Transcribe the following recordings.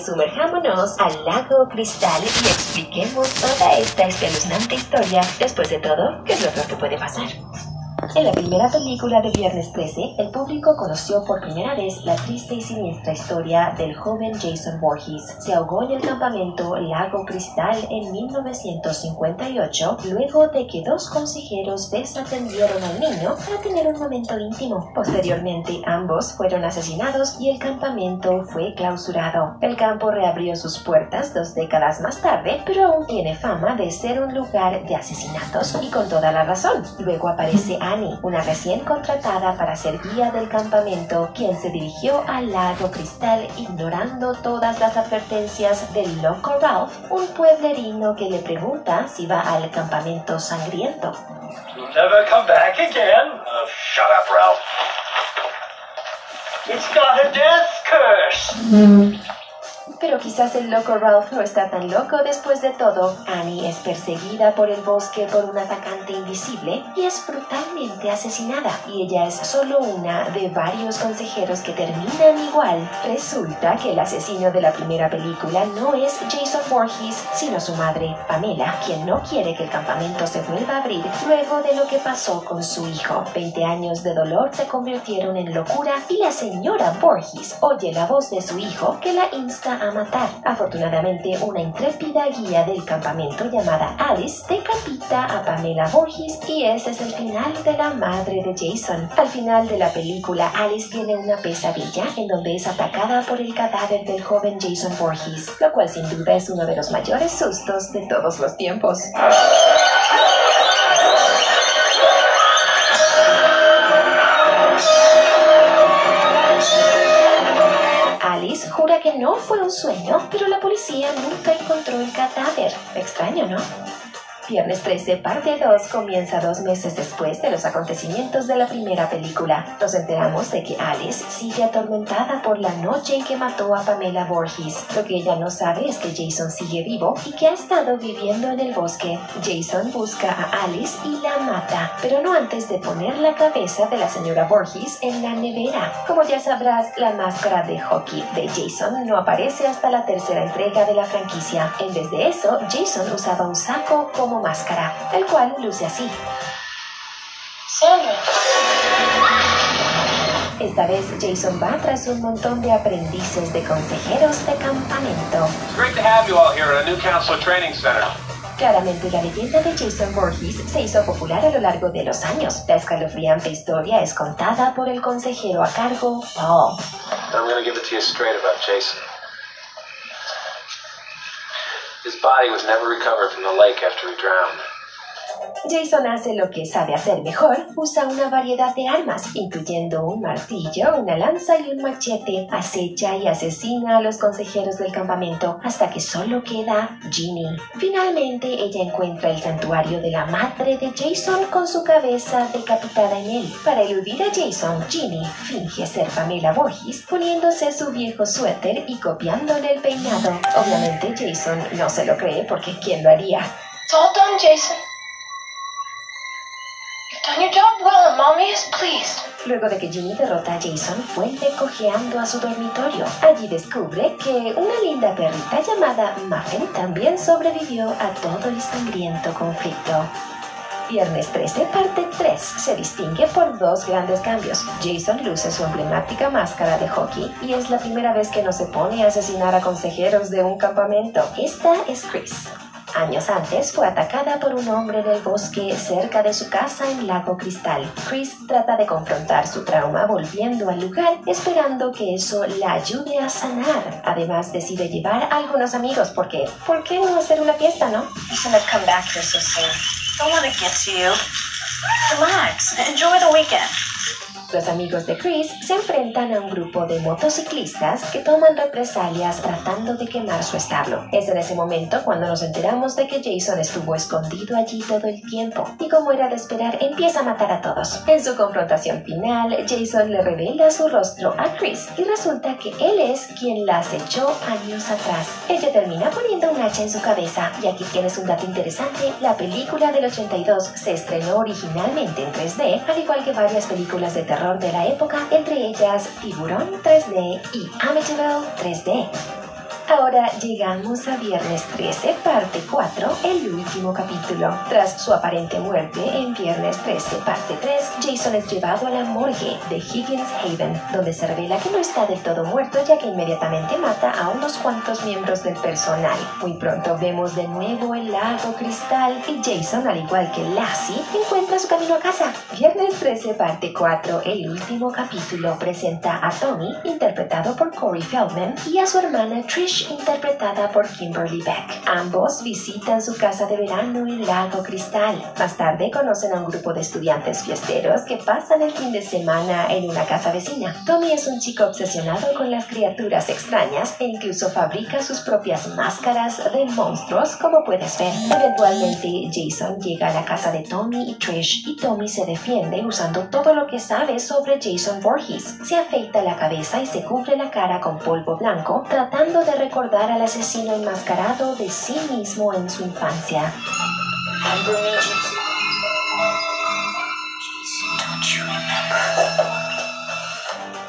Sumerjámonos al lago Cristal y expliquemos toda esta espeluznante historia. Después de todo, ¿qué es lo que puede pasar? En la primera película de Viernes 13, el público conoció por primera vez la triste y siniestra historia del joven Jason Voorhees. Se ahogó en el campamento Lago Cristal en 1958, luego de que dos consejeros desatendieron al niño para tener un momento íntimo. Posteriormente, ambos fueron asesinados y el campamento fue clausurado. El campo reabrió sus puertas dos décadas más tarde, pero aún tiene fama de ser un lugar de asesinatos y con toda la razón. Luego aparece Annie, una recién contratada para ser guía del campamento, quien se dirigió al lago Cristal ignorando todas las advertencias del loco Ralph, un pueblerino que le pregunta si va al campamento sangriento. You'll never come back again. Oh, shut up, Ralph. It's got a death curse. Pero quizás el loco Ralph no está tan loco después de todo. Annie es perseguida por el bosque por un atacante invisible y es brutalmente asesinada. Y ella es solo una de varios consejeros que terminan igual. Resulta que el asesino de la primera película no es Jason Voorhees, sino su madre, Pamela, quien no quiere que el campamento se vuelva a abrir luego de lo que pasó con su hijo. Veinte años de dolor se convirtieron en locura y la señora Voorhees oye la voz de su hijo que la insta a matar. Afortunadamente, una intrépida guía del campamento llamada Alice decapita a Pamela Voorhees y ese es el final de la madre de Jason. Al final de la película, Alice tiene una pesadilla en donde es atacada por el cadáver del joven Jason Voorhees, lo cual sin duda es uno de los mayores sustos de todos los tiempos. No fue un sueño, pero la policía nunca encontró el cadáver. Extraño, ¿no? Viernes 13, parte 2, comienza dos meses después de los acontecimientos de la primera película. Nos enteramos de que Alice sigue atormentada por la noche en que mató a Pamela Voorhees. Lo que ella no sabe es que Jason sigue vivo y que ha estado viviendo en el bosque. Jason busca a Alice y la mata, pero no antes de poner la cabeza de la señora Voorhees en la nevera. Como ya sabrás, la máscara de hockey de Jason no aparece hasta la tercera entrega de la franquicia. En vez de eso, Jason usaba un saco como máscara, el cual luce así. Esta vez Jason va tras un montón de aprendices de consejeros de campamento. Claramente la leyenda de Jason Voorhees se hizo popular a lo largo de los años. La escalofriante historia es contada por el consejero a cargo, Paul. I'm to give it to you straight about Jason. His body was never recovered from the lake after he drowned. Jason hace lo que sabe hacer mejor, usa una variedad de armas, incluyendo un martillo, una lanza y un machete. Acecha y asesina a los consejeros del campamento hasta que solo queda Ginny. Finalmente, ella encuentra el santuario de la madre de Jason con su cabeza decapitada en él. Para eludir a Jason, Ginny finge ser Pamela Voorhees, poniéndose su viejo suéter y copiándole el peinado. Obviamente, Jason no se lo cree porque ¿quién lo haría? Done, Jason. Luego de que Ginny derrota a Jason, vuelve cojeando a su dormitorio. Allí descubre que una linda perrita llamada Muffin también sobrevivió a todo el sangriento conflicto. Viernes 13, parte 3, se distingue por dos grandes cambios. Jason luce su emblemática máscara de hockey y es la primera vez que no se pone a asesinar a consejeros de un campamento. Esta es Chris. Años antes fue atacada por un hombre en el bosque cerca de su casa en Lago Cristal. Chris trata de confrontar su trauma volviendo al lugar, esperando que eso la ayude a sanar. Además decide llevar a algunos amigos porque ¿por qué no hacer una fiesta, no? Listen, I've come back here so soon. Don't let it get to you. Relax. Enjoy the weekend. Los amigos de Chris se enfrentan a un grupo de motociclistas que toman represalias tratando de quemar su establo. Es en ese momento cuando nos enteramos de que Jason estuvo escondido allí todo el tiempo y como era de esperar empieza a matar a todos. En su confrontación final, Jason le revela su rostro a Chris y resulta que él es quien la acechó años atrás. Ella termina poniendo un hacha en su cabeza y aquí tienes un dato interesante, la película del 82 se estrenó originalmente en 3D, al igual que varias películas de terror de la época, entre ellas Tiburón 3D y Amityville 3D. Ahora llegamos a Viernes 13, parte 4, el último capítulo. Tras su aparente muerte en Viernes 13, parte 3, Jason es llevado a la morgue de Higgins Haven, donde se revela que no está del todo muerto ya que inmediatamente mata a unos cuantos miembros del personal. Muy pronto vemos de nuevo el lago cristal y Jason, al igual que Lassie, encuentra su camino a casa. Viernes 13, parte 4, el último capítulo, presenta a Tommy, interpretado por Corey Feldman, y a su hermana Trish, interpretada por Kimberly Beck. Ambos visitan su casa de verano en Lago Cristal. Más tarde conocen a un grupo de estudiantes fiesteros que pasan el fin de semana en una casa vecina. Tommy es un chico obsesionado con las criaturas extrañas e incluso fabrica sus propias máscaras de monstruos, como puedes ver. Eventualmente, Jason llega a la casa de Tommy y Trish y Tommy se defiende usando todo lo que sabe sobre Jason Voorhees. Se afeita la cabeza y se cubre la cara con polvo blanco, tratando de recordar al asesino enmascarado de sí mismo en su infancia.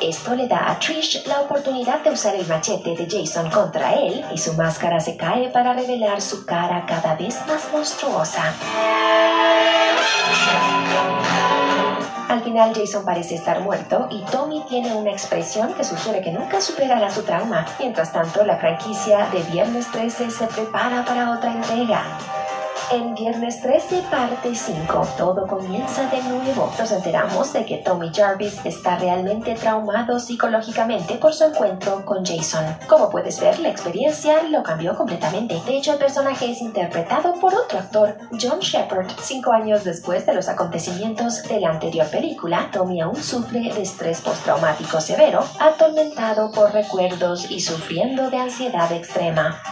Esto le da a Trish la oportunidad de usar el machete de Jason contra él y su máscara se cae para revelar su cara cada vez más monstruosa. Al final Jason parece estar muerto y Tommy tiene una expresión que sugiere que nunca superará su trauma. Mientras tanto, la franquicia de Viernes 13 se prepara para otra entrega. En Viernes 13, parte 5, todo comienza de nuevo. Nos enteramos de que Tommy Jarvis está realmente traumado psicológicamente por su encuentro con Jason. Como puedes ver, la experiencia lo cambió completamente. De hecho, el personaje es interpretado por otro actor, John Shepard. Cinco años después de los acontecimientos de la anterior película, Tommy aún sufre de estrés postraumático severo, atormentado por recuerdos y sufriendo de ansiedad extrema.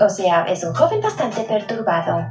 O sea, es un joven bastante perturbado.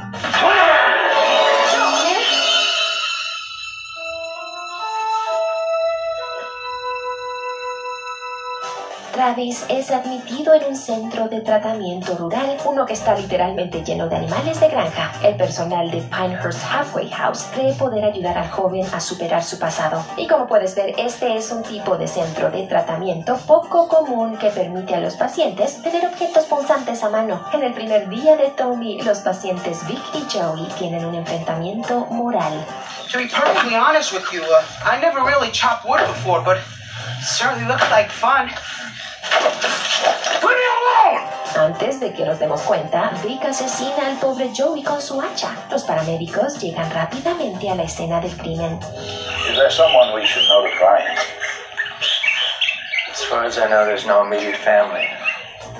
Travis es admitido en un centro de tratamiento rural, uno que está literalmente lleno de animales de granja. El personal de Pinehurst Halfway House cree poder ayudar al joven a superar su pasado. Y como puedes ver, este es un tipo de centro de tratamiento poco común que permite a los pacientes tener objetos punzantes a mano. En el primer día de Tommy, los pacientes Vic y Joey tienen un enfrentamiento moral. To be perfectly honest with you, uh, I never really chopped wood before, but it certainly looks like fun. Antes de que nos demos cuenta, Vic asesina al pobre Joey con su hacha. Los paramédicos llegan rápidamente a la escena del crimen. Is there someone we should notify? As far as I know, there's no immediate family.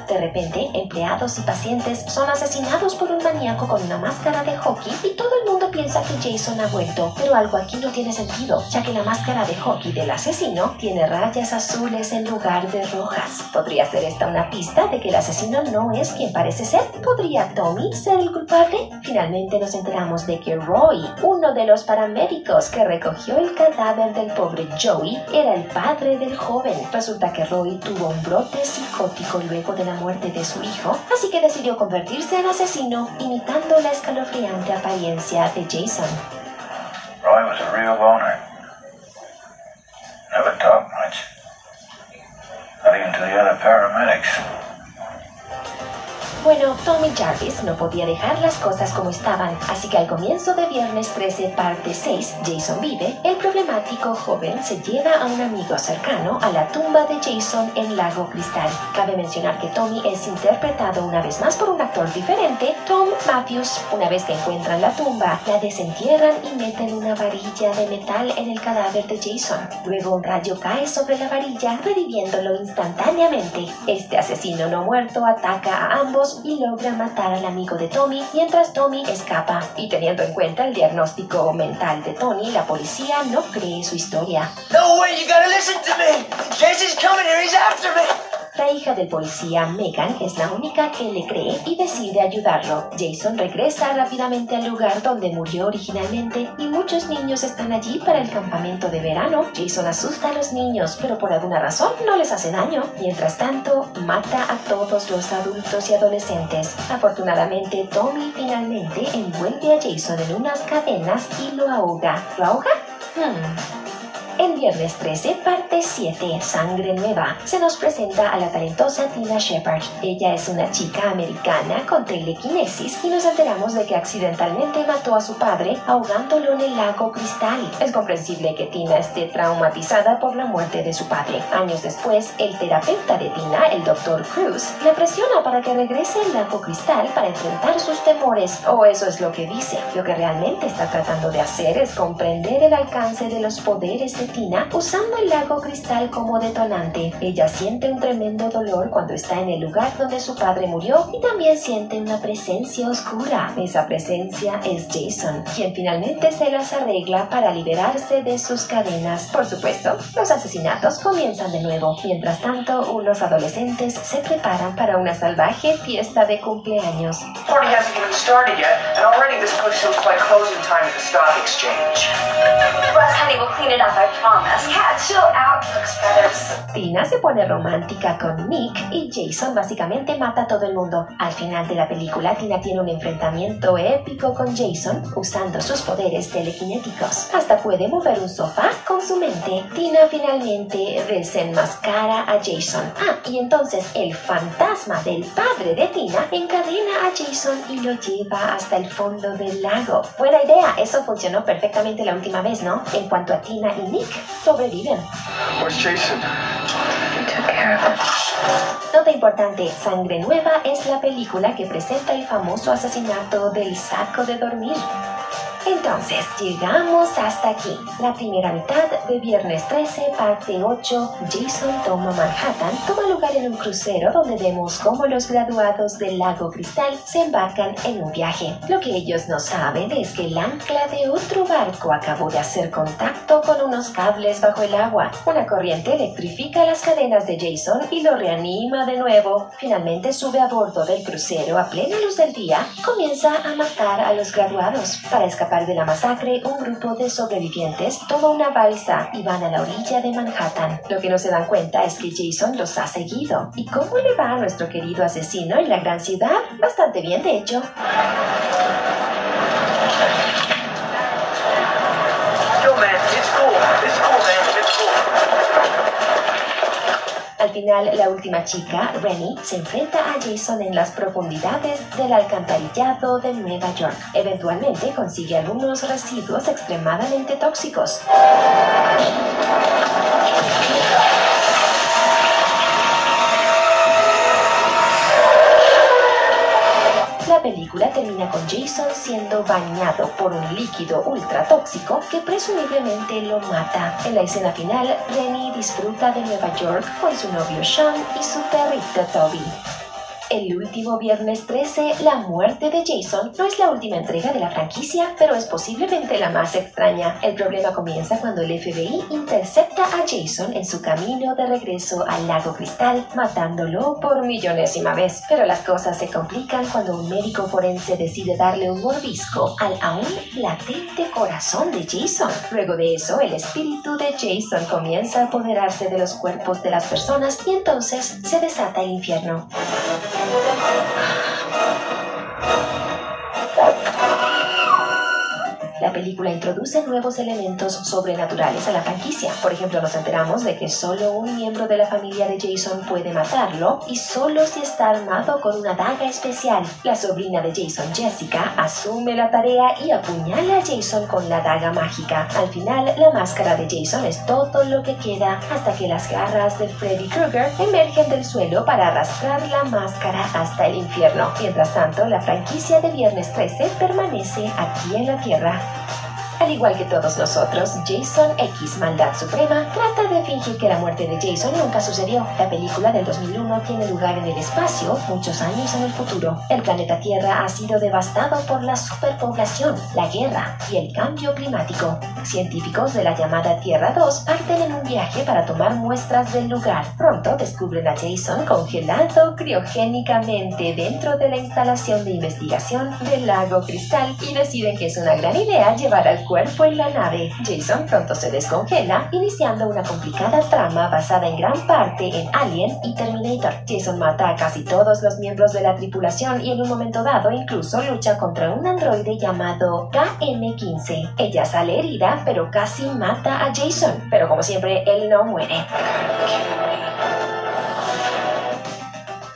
De repente, empleados y pacientes son asesinados por un maníaco con una máscara de hockey y todo el mundo piensa que Jason ha vuelto. Pero algo aquí no tiene sentido, ya que la máscara de hockey del asesino tiene rayas azules en lugar de rojas. ¿Podría ser esta una pista de que el asesino no es quien parece ser? ¿Podría Tommy ser el culpable? Finalmente nos enteramos de que Roy, uno de los paramédicos que recogió el cadáver del pobre Joey, era el padre del joven. Resulta que Roy tuvo un brote psicótico luego de la muerte de su hijo, así que decidió convertirse en asesino imitando la escalofriante apariencia de Jason. Roy was a real loner. Bueno, Tommy Jarvis no podía dejar las cosas como estaban, así que al comienzo de Viernes 13, parte 6, Jason vive, el problemático joven se lleva a un amigo cercano a la tumba de Jason en Lago Cristal. Cabe mencionar que Tommy es interpretado una vez más por un actor diferente, Tom Matthews. Una vez que encuentran la tumba, la desentierran y meten una varilla de metal en el cadáver de Jason. Luego un rayo cae sobre la varilla, reviviéndolo instantáneamente. Este asesino no muerto ataca a ambos y logra matar al amigo de Tommy mientras Tommy escapa. Y teniendo en cuenta el diagnóstico mental de Tony, la policía no cree su historia. No way, you gotta listen to me! Jason's coming here! La hija del policía, Megan, es la única que le cree y decide ayudarlo. Jason regresa rápidamente al lugar donde murió originalmente y muchos niños están allí para el campamento de verano. Jason asusta a los niños, pero por alguna razón no les hace daño. Mientras tanto, mata a todos los adultos y adolescentes. Afortunadamente, Tommy finalmente envuelve a Jason en unas cadenas y lo ahoga. ¿Lo ahoga? Hmm. En Viernes 13, parte 7, Sangre Nueva, se nos presenta a la talentosa Tina Shepard. Ella es una chica americana con telequinesis y nos enteramos de que accidentalmente mató a su padre ahogándolo en el lago Cristal. Es comprensible que Tina esté traumatizada por la muerte de su padre. Años después, el terapeuta de Tina, el Dr. Cruz, le presiona para que regrese al lago Cristal para enfrentar sus temores, o eso es lo que dice. Lo que realmente está tratando de hacer es comprender el alcance de los poderes de Tina usando el lago cristal como detonante. Ella siente un tremendo dolor cuando está en el lugar donde su padre murió y también siente una presencia oscura. Esa presencia es Jason, quien finalmente se las arregla para liberarse de sus cadenas. Por supuesto, los asesinatos comienzan de nuevo. Mientras tanto, unos adolescentes se preparan para una salvaje fiesta de cumpleaños. Russ, honey, we'll clean it up, I Tina se pone romántica con Nick y Jason básicamente mata a todo el mundo. Al final de la película, Tina tiene un enfrentamiento épico con Jason usando sus poderes telequinéticos. Hasta puede mover un sofá con su mente. Tina finalmente desenmascara a Jason. Ah, y entonces el fantasma del padre de Tina encadena a Jason y lo lleva hasta el fondo del lago. Buena idea, eso funcionó perfectamente la última vez, ¿no? En cuanto a Tina y Nick, sobreviven. Where's Jason? Nota importante, Sangre Nueva es la película que presenta el famoso asesinato del saco de dormir. Entonces, llegamos hasta aquí. La primera mitad de Viernes 13, parte 8, Jason toma Manhattan, toma lugar en un crucero donde vemos cómo los graduados del lago Cristal se embarcan en un viaje. Lo que ellos no saben es que el ancla de otro barco acabó de hacer contacto con unos cables bajo el agua. Una corriente electrifica las cadenas de Jason y lo reanima de nuevo. Finalmente sube a bordo del crucero a plena luz del día comienza a matar a los graduados. Para escapar de la masacre, un grupo de sobrevivientes toma una balsa y van a la orilla de Manhattan. Lo que no se dan cuenta es que Jason los ha seguido. ¿Y cómo le va a nuestro querido asesino en la gran ciudad? Bastante bien, de hecho. Yo, man, cool. Cool, Al final, la última chica, Rennie, se enfrenta a Jason en las profundidades del alcantarillado de Nueva York. Eventualmente consigue algunos residuos extremadamente tóxicos. Película termina con Jason siendo bañado por un líquido ultra tóxico que presumiblemente lo mata. En la escena final, Rennie disfruta de Nueva York con su novio Sean y su perrito Toby. El último viernes 13, la muerte de Jason no es la última entrega de la franquicia, pero es posiblemente la más extraña. El problema comienza cuando el FBI intercepta a Jason en su camino de regreso al lago Cristal, matándolo por millonésima vez. Pero las cosas se complican cuando un médico forense decide darle un mordisco al aún latente corazón de Jason. Luego de eso, el espíritu de Jason comienza a apoderarse de los cuerpos de las personas y entonces se desata el infierno. Thank you. Película introduce nuevos elementos sobrenaturales a la franquicia. Por ejemplo, nos enteramos de que solo un miembro de la familia de Jason puede matarlo y solo si está armado con una daga especial. La sobrina de Jason, Jessica, asume la tarea y apuñala a Jason con la daga mágica. Al final, la máscara de Jason es todo lo que queda hasta que las garras de Freddy Krueger emergen del suelo para arrastrar la máscara hasta el infierno. Mientras tanto, la franquicia de Viernes 13 permanece aquí en la Tierra. Al igual que todos nosotros, Jason X Maldad Suprema trata de fingir que la muerte de Jason nunca sucedió. La película del 2001 tiene lugar en el espacio muchos años en el futuro. El planeta Tierra ha sido devastado por la superpoblación, la guerra y el cambio climático. Científicos de la llamada Tierra 2 parten en un viaje para tomar muestras del lugar. Pronto descubren a Jason congelado criogénicamente dentro de la instalación de investigación del lago Cristal y deciden que es una gran idea llevar al cuerpo en la nave. Jason pronto se descongela, iniciando una complicada trama basada en gran parte en Alien y Terminator. Jason mata a casi todos los miembros de la tripulación y en un momento dado incluso lucha contra un androide llamado KM-15. Ella sale herida, pero casi mata a Jason. Pero como siempre, él no muere.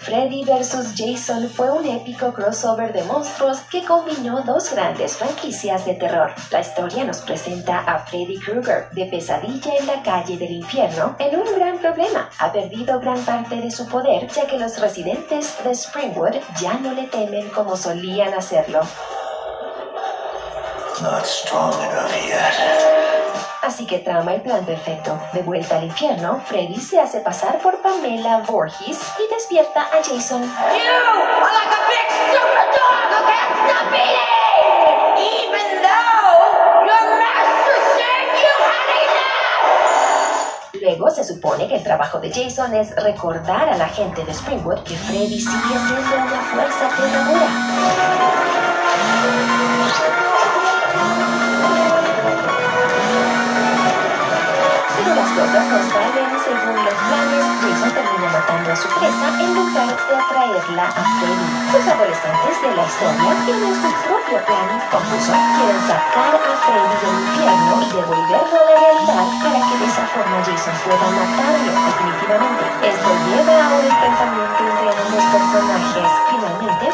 Freddy vs. Jason fue un épico crossover de monstruos que combinó dos grandes franquicias de terror. La historia nos presenta a Freddy Krueger de pesadilla en la calle del infierno en un gran problema. Ha perdido gran parte de su poder ya que los residentes de Springwood ya no le temen como solían hacerlo. Así que trama el plan perfecto. De vuelta al infierno, Freddy se hace pasar por Pamela Voorhees y despierta a Jason. Luego se supone que el trabajo de Jason es recordar a la gente de Springwood que Freddy sigue siendo una fuerza aterradora. No salen según los planes. Jason termina matando a su presa en lugar de atraerla a Freddy. Los adolescentes de la historia tienen su propio plan confuso. Quieren sacar a Freddy del infierno y devolverlo a la realidad para que de esa forma Jason pueda matarlo definitivamente. Esto lleva a un enfrentamiento entre ambos personajes.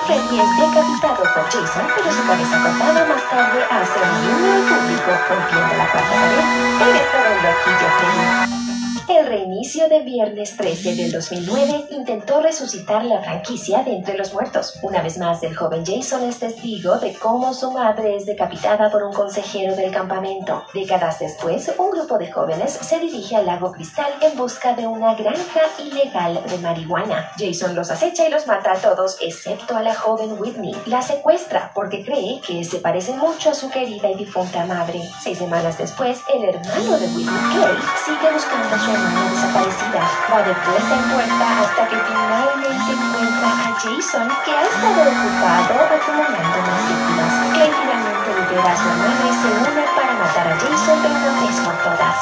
Freddy es decapitado por Jason, pero su cabeza cortada más tarde hace un guiño al público rompiendo la cuarta pared. Eres todo un loquillo, Freddy. El reinicio de Viernes 13 del 2009 intentó resucitar la franquicia de Entre los Muertos. Una vez más, el joven Jason es testigo de cómo su madre es decapitada por un consejero del campamento. Décadas después, un grupo de jóvenes se dirige al lago Cristal en busca de una granja ilegal de marihuana. Jason los acecha y los mata a todos, excepto a la joven Whitney. La secuestra porque cree que se parece mucho a su querida y difunta madre. Seis semanas después, el hermano de Whitney, Clay, sigue buscando a su hermana desaparecida. Va de puerta en puerta hasta que finalmente encuentra a Jason, que ha estado ocupado acumulando más víctimas. Clay finalmente libera a su hermana y se une para matar a Jason de una vez por todas.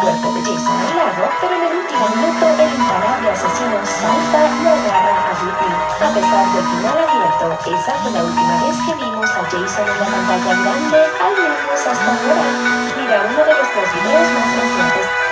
Cuerpo de Jason al lago, pero en el último minuto el imparable asesino salta y agarra a Whitney. A pesar del final abierto, esa fue la última vez que vimos a Jason en la pantalla grande, al menos hasta ahora. Mira uno de nuestros videos más recientes.